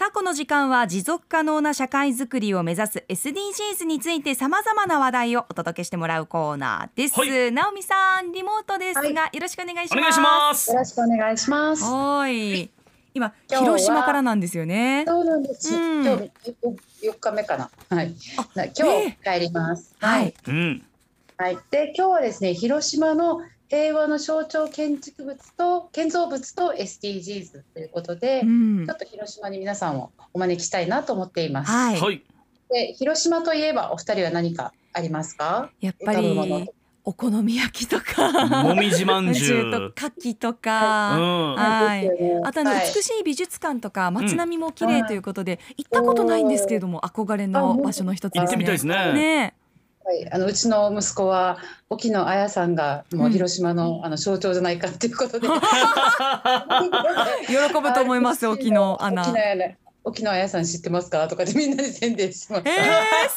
さあこの時間は持続可能な社会づくりを目指す SDGs についてさまざまな話題をお届けしてもらうコーナーです、はい直美さんリモートですが、はいよろしくお願いしますお願いしますよろしくお願いします。はい今広島からなんですよねそうなんです。うん今日四日目かな。はい。な今ね日帰ります。はい。うんはい。で今日はですね広島の平和の象徴建築物と建造物と SDGs ということで、うん。ちょっと広島に皆さんをお招きしたいなと思っています。はい、はい。で広島といえばお二人は何かありますか？やっぱりお好み焼きとかもみじまんじゅとう牡蠣とうか、ん。はい。あとあのはい。美しい美術館とか街並みも綺麗ということで、行ったことないんですけれども憧れの場所の一つですね。行ってみたいですね。ねはい、あのうちの息子は沖野綾さんがもう広島の,、あの象徴じゃないかっていうことで。喜ぶと思います沖野アナ。沖野綾沖野綾さん知ってますか？とかでみんなで宣伝しました、えー、す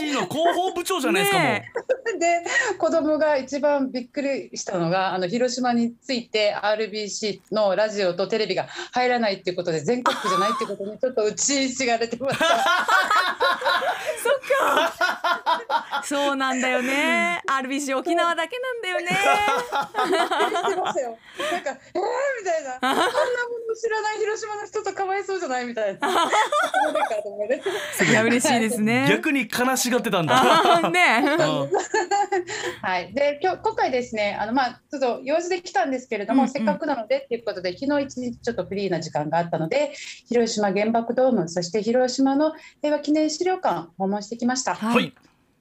RBC の広報部長じゃないですかもう、ねで子供が一番びっくりしたのがあの広島について RBC のラジオとテレビが入らないっていうことで全国区じゃないっていうことにちょっと打ちひしがれてました。そうなんだよね。RBC 沖縄だけなんだよね。してましたよなんかえー、みたいなこんなもの知らない広島の人とかわいそうじゃないみたいな いや嬉しいですね。逆に悲しがってたんだ、ね。う んはい、で今日今回ですねあの、まあ、ちょっと用事で来たんですけれども、うんうんせっかくなのでっていうことで昨日一日ちょっとフリーな時間があったので広島原爆ドームそして広島の平和記念資料館訪問してきました。ははいい。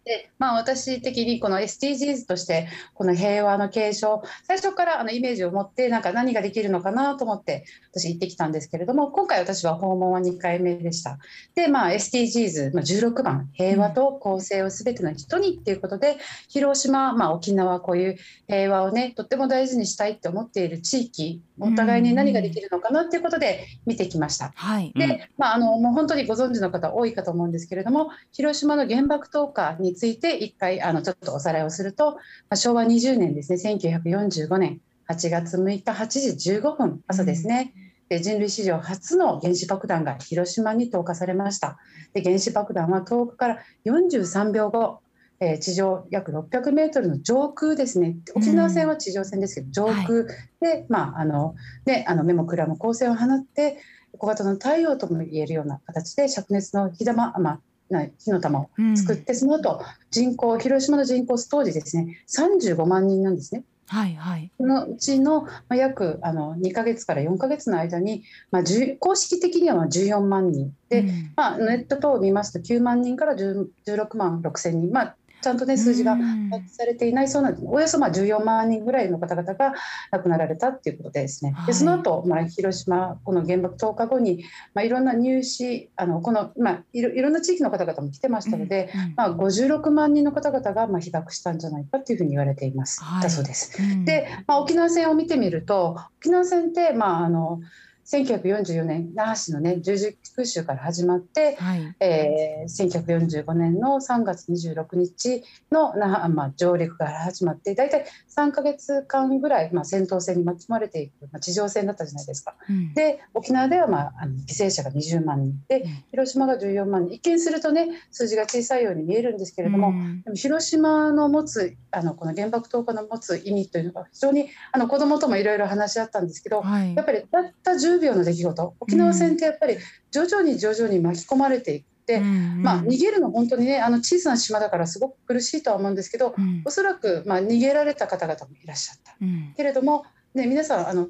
でまあ、私的にこの SDGs としてこの平和の継承最初からあのイメージを持ってなんか何ができるのかなと思って私行ってきたんですけれども今回私は訪問は2回目でした。で、まあ、SDGs、まあ、16番平和と公正をすべての人にっていうことで、広島、まあ、沖縄こういう平和をねとっても大事にしたいって思っている地域お互いに何ができるのかなっていうことで見てきました。はい。うんで、まあ、あのもう本当にご存知の方多いかと思うんですけれども広島の原爆投下について一回あのちょっとおさらいをすると、まあ、昭和20年ですね1945年8月6日8時15分朝ですね。で人類史上初の原子爆弾が広島に投下されました。で原子爆弾は投下から43秒後、えー地上約600メートルの上空ですね沖縄戦は地上戦ですけど、上空で、まああのね、あの目もくらむ光線を放って小型の太陽とも言えるような形で灼熱の火玉、まあ、な火の玉をうん作って、その後人口広島の人口当時ですね35万人なんですね。はいはい。そのうちのまあ約あの2ヶ月から4ヶ月の間に、まあ、10公式的にはまあ14万人で、うんまあ、ネット等を見ますと9万人から10 16万6千人、まあ、ちゃんとね数字がうん。把握されていないそうなんです。およそまあ14万人ぐらいの方々が亡くなられたっていうことでですね、はい。でその後、まあ広島この原爆投下後に、まあ、いろんな入試あのこの、まあ、いろいろんな地域の方々も来てましたので、うんまあ、56万人の方々がまあ被爆したんじゃないかっていうふうに言われています、はいだそうです。うん。で、まあ、沖縄戦を見てみると沖縄戦って、まあ、あの1944年那覇市のね十字空襲から始まって、はい。えー、1945年の3月26日の那覇、まあ、上陸から始まって大体3ヶ月間ぐらい、まあ、戦闘戦に巻き込まれていく、まあ、地上戦だったじゃないですか。うん。で沖縄では、まあ、あの犠牲者が20万人。でうん。広島が14万人。一見するとね数字が小さいように見えるんですけれども、うん。でも広島の持つあのこの原爆投下の持つ意味というのが非常にあの子どもともいろいろ話し合ったんですけど、はい。やっぱりたった10秒の出来事。沖縄戦ってやっぱり徐々に徐々に巻き込まれていって、うんまあ、逃げるの本当にねあの小さな島だからすごく苦しいとは思うんですけどうん。おそらくまあ逃げられた方々もいらっしゃった。うん。けれども、ね、皆さんあの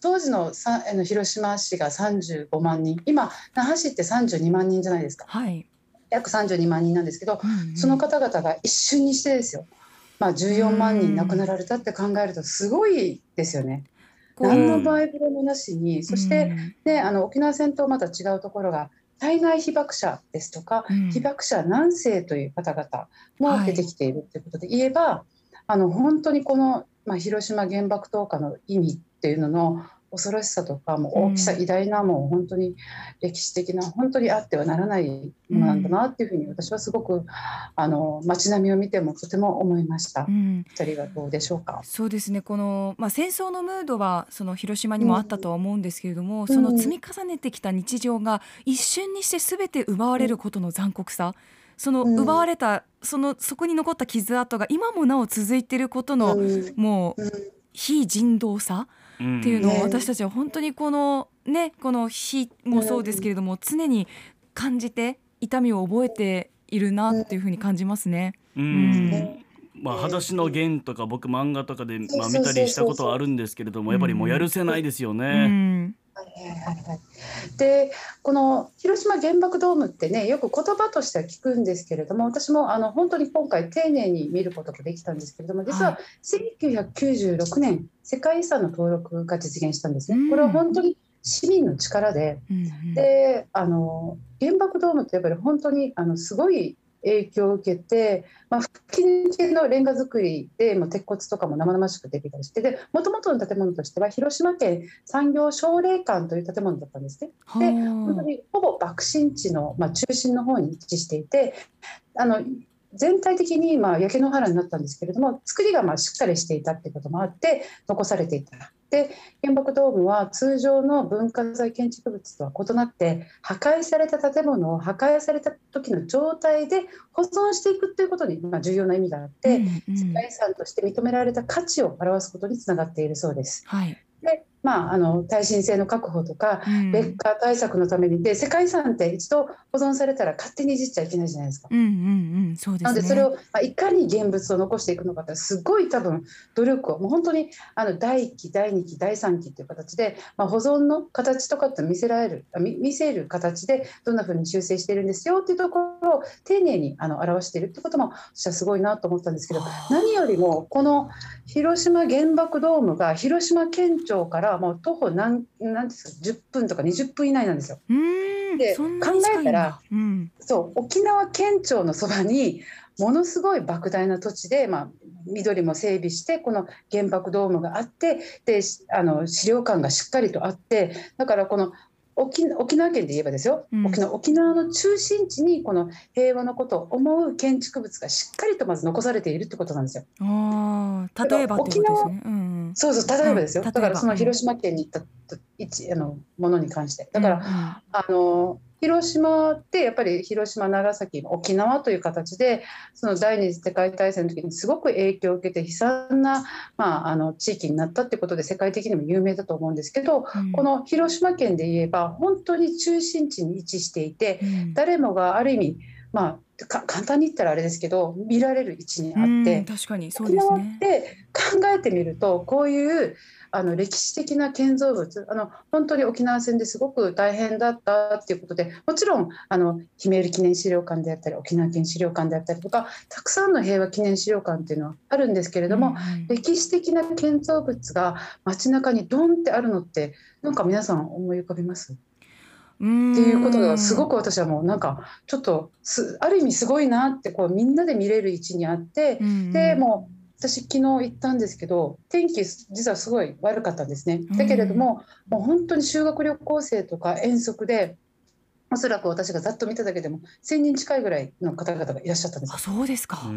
当時のさあの広島市が35万人。今那覇市って32万人じゃないですか。はい。約32万人なんですけどうんその方々が一瞬にしてですよ、まあ、14万人亡くなられたって考えるとすごいですよね。何のバイブルもなしにそして、あの沖縄戦とまた違うところが体内被爆者ですとか、うん。被爆者何世という方々も出てきているということで言えば、あの本当にこの、まあ、広島原爆投下の意味っていうのの恐ろしさとかもう大きさ、うん偉大なもう本当に歴史的な本当にあってはならないものなんだなっていうふうに私はすごくあの街並みを見てもとても思いました。うん。二人はどうでしょうか？そうですね。この、まあ、戦争のムードはその広島にもあったとは思うんですけれども、ん。その積み重ねてきた日常が一瞬にして全て奪われることの残酷さ。そのうん。奪われたそのそこに残った傷跡が今もなお続いていることの、うん。もううん。非人道さ。うんっていうのをね。私たちは本当にこのねこの非もそうですけれども常に感じて痛みを覚えているなっていうふうに感じますね。うん。ねまあ、裸足の弦とか僕漫画とかで、まあ、見たりしたことはあるんですけれどもやっぱりもうやるせないですようね。んはいはいはいはい。でこの広島原爆ドームってねよく言葉としては聞くんですけれども私もあの本当に今回丁寧に見ることができたんですけれども実は1996年世界遺産の登録が実現したんですうん。ね。これは本当に市民の力で。うんうん。であの原爆ドームってやっぱり本当にあのすごい影響を受けて、まあ、吹き抜けのレンガ造りでもう鉄骨とかも生々しく出てきたりしてで元々の建物としては広島県産業奨励館という建物だったんですね。で本当にほぼ爆心地の、まあ、中心の方に位置していてあの全体的にまあ焼け野原になったんですけれども作りがまあしっかりしていたっていうこともあって残されていた。で原爆ドームは通常の文化財建築物とは異なって破壊された建物を破壊された時の状態で保存していくということにまあ重要な意味があって、うんうん世界遺産として認められた価値を表すことにつながっているそうです。はいでまあ、あの耐震性の確保とかうん劣化対策のためにで世界遺産って一度保存されたら勝手にいじっちゃいけないじゃないですか。うんうんうんそうですね。なのでそれを、まあ、いかに現物を残していくのかってすごい多分努力をもう本当にあの第1期第2期第3期っていう形で、まあ、保存の形とかって見せられるあ見見せる形でどんなふうに修正しているんですよっていうところを丁寧にあの表しているってことも私はすごいなと思ったんですけど何よりもこの広島原爆ドームが広島県庁からもう徒歩何何ですか10分とか20分以内なんですよ。で考えたらうん。そう沖縄県庁のそばにものすごい莫大な土地で、まあ、緑も整備してこの原爆ドームがあってでしあの資料館がしっかりとあってだからこの沖沖縄県で言えばですよ、うん。沖縄沖縄の中心地にこの平和のことを思う建築物がしっかりとまず残されているってことなんですよ。ああ例えばってことですね。うんうん。そうそう例えばですよ、うんだからその広島県に行ったと一あのものに関して。だから、うんうん。あの広島ってやっぱり広島長崎沖縄という形でその第二次世界大戦の時にすごく影響を受けて悲惨な、まあ、あの地域になったってことで世界的にも有名だと思うんですけど、うん。この広島県で言えば本当に中心地に位置していてうん。誰もがある意味まあか簡単に言ったらあれですけど見られる位置にあって。うん確かにそうですね。て考えてみるとこういうあの歴史的な建造物あの本当に沖縄戦ですごく大変だったっていうことでもちろんあのひめゆり記念資料館であったり沖縄県資料館であったりとかたくさんの平和記念資料館っていうのはあるんですけれども、うんうん歴史的な建造物が街中にドンってあるのってなんか皆さん思い浮かびます？っっていうことがすごく私はもうなんかちょっとすある意味すごいなってこうみんなで見れる位置にあって、でもう私昨日行ったんですけど天気実はすごい悪かったんですね。だけれども、もう本当に修学旅行生とか遠足でおそらく私がざっと見ただけでも1,000人近いぐらいの方々がいらっしゃったんですあ。そうですか。う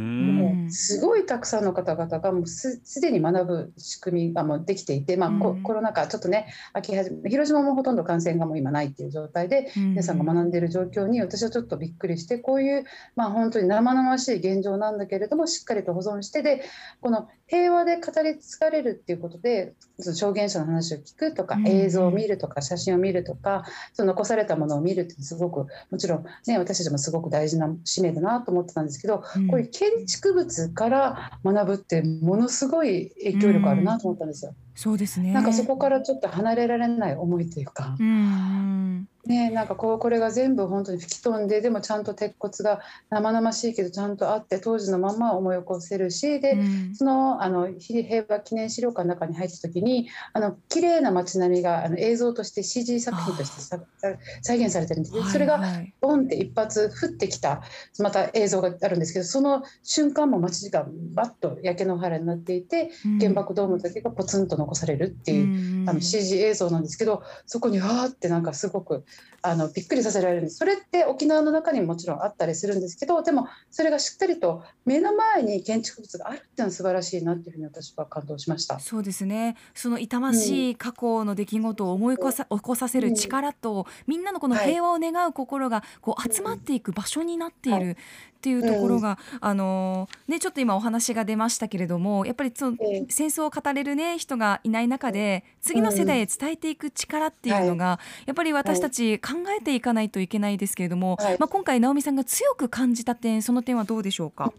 うすごいたくさんの方々がもうすすでに学ぶ仕組みがもうできていて、まあコロナ禍ちょっとね飽き始め広島もほとんど感染がもう今ないっていう状態で皆さんが学んでいる状況に私はちょっとびっくりしてこういう、まあ、本当に生々しい現状なんだけれどもしっかりと保存してでこの平和で語り継がれるっていうことでその証言者の話を聞くとかうん映像を見るとか写真を見るとかその残されたものを見るってすごくもちろん、ね、私たちもすごく大事な使命だなと思ってたんですけどうんこういう建築物から学ぶってものすごい影響力あるなと思ったんですよ。そうですね。なんかそこからちょっと離れられない思いというか。うんうんね、なんかこうこれが全部本当に吹き飛んででもちゃんと鉄骨が生々しいけどちゃんとあって当時のまま思い起こせるしで、うんそのあの平和記念資料館の中に入った時にあの綺麗な街並みがあの映像として CG 作品としてさ再現されてるんです、はいそれがはいボンって一発降ってきたまた映像があるんですけどその瞬間も街がバッと焼け野原になっていてうん原爆ドームだけがポツンと残されるっていう。うんあの CG 映像なんですけど、そこにわーってなんかすごくあのびっくりさせられるんです。それって沖縄の中にももちろんあったりするんですけどでもそれがしっかりと目の前に建築物があるっていうのは素晴らしいなっていうふうに私は感動しました。そうですね。その痛ましい過去の出来事を思い起こさ起こさせる力と、みんなのこの平和を願う心がこう集まっていく場所になっているっていうところが、あのねちょっと今お話が出ましたけれどもやっぱりそのええ。戦争を語れるね人がいない中で次の世代へ伝えていく力っていうのが、やっぱり私たち考えていかないといけないですけれども、はい。まあ、今回直美さんが強く感じた点その点はどうでしょうか？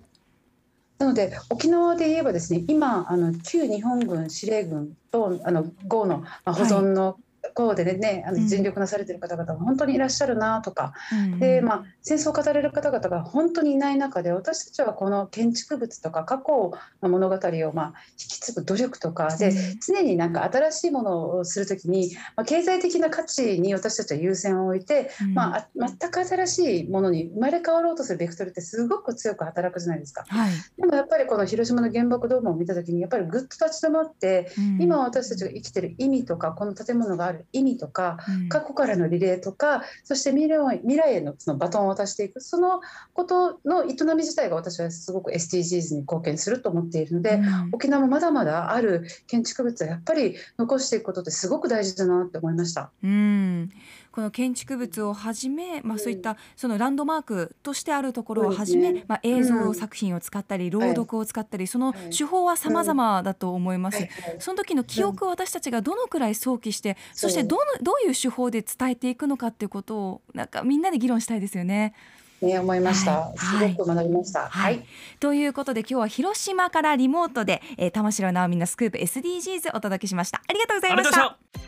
なので沖縄で言えばですね今あの旧日本軍司令軍とあの郷のまあ保存の郷でね、あうん。の尽力なされてる方々が本当にいらっしゃるなとか、うん。でまあ、戦争を語れる方々が本当にいない中で私たちはこの建築物とか過去の物語をまあ引き継ぐ努力とかで、うん。常になんか新しいものをするときに、まあ、経済的な価値に私たちは優先を置いて、うん。まあ、あ全く新しいものに生まれ変わろうとするベクトルってすごく強く働くじゃないですか。はい。でもやっぱりこの広島の原爆ドームを見たときにやっぱりぐっと立ち止まって、うん。今私たちが生きてる意味とかこの建物がある意味とかうん。過去からのリレーとかそして未来未来へのそのバトンを渡していくそのことの営み自体が私はすごく SDGs に貢献すると思っているので、うん。沖縄もまだまだある建築物はやっぱり残していくことってすごく大事だなって思いました。うん、この建築物をはじめ、まあ、そういったそのランドマークとしてあるところをはじめ、まあ、映うん像作品を使ったり、朗読を使ったり、そのはい手法は様々だと思います。はいその時の記憶を私たちがどのくらい想起して、そしてどのどういう手法で伝えていくのかっていうことをなんかみんなで議論したいですよね。ね、思いました。はいすごく学びました。はい。ということで今日は広島からリモートで、えー、玉城直美のスクープ SDGs お届けしました。ありがとうございました。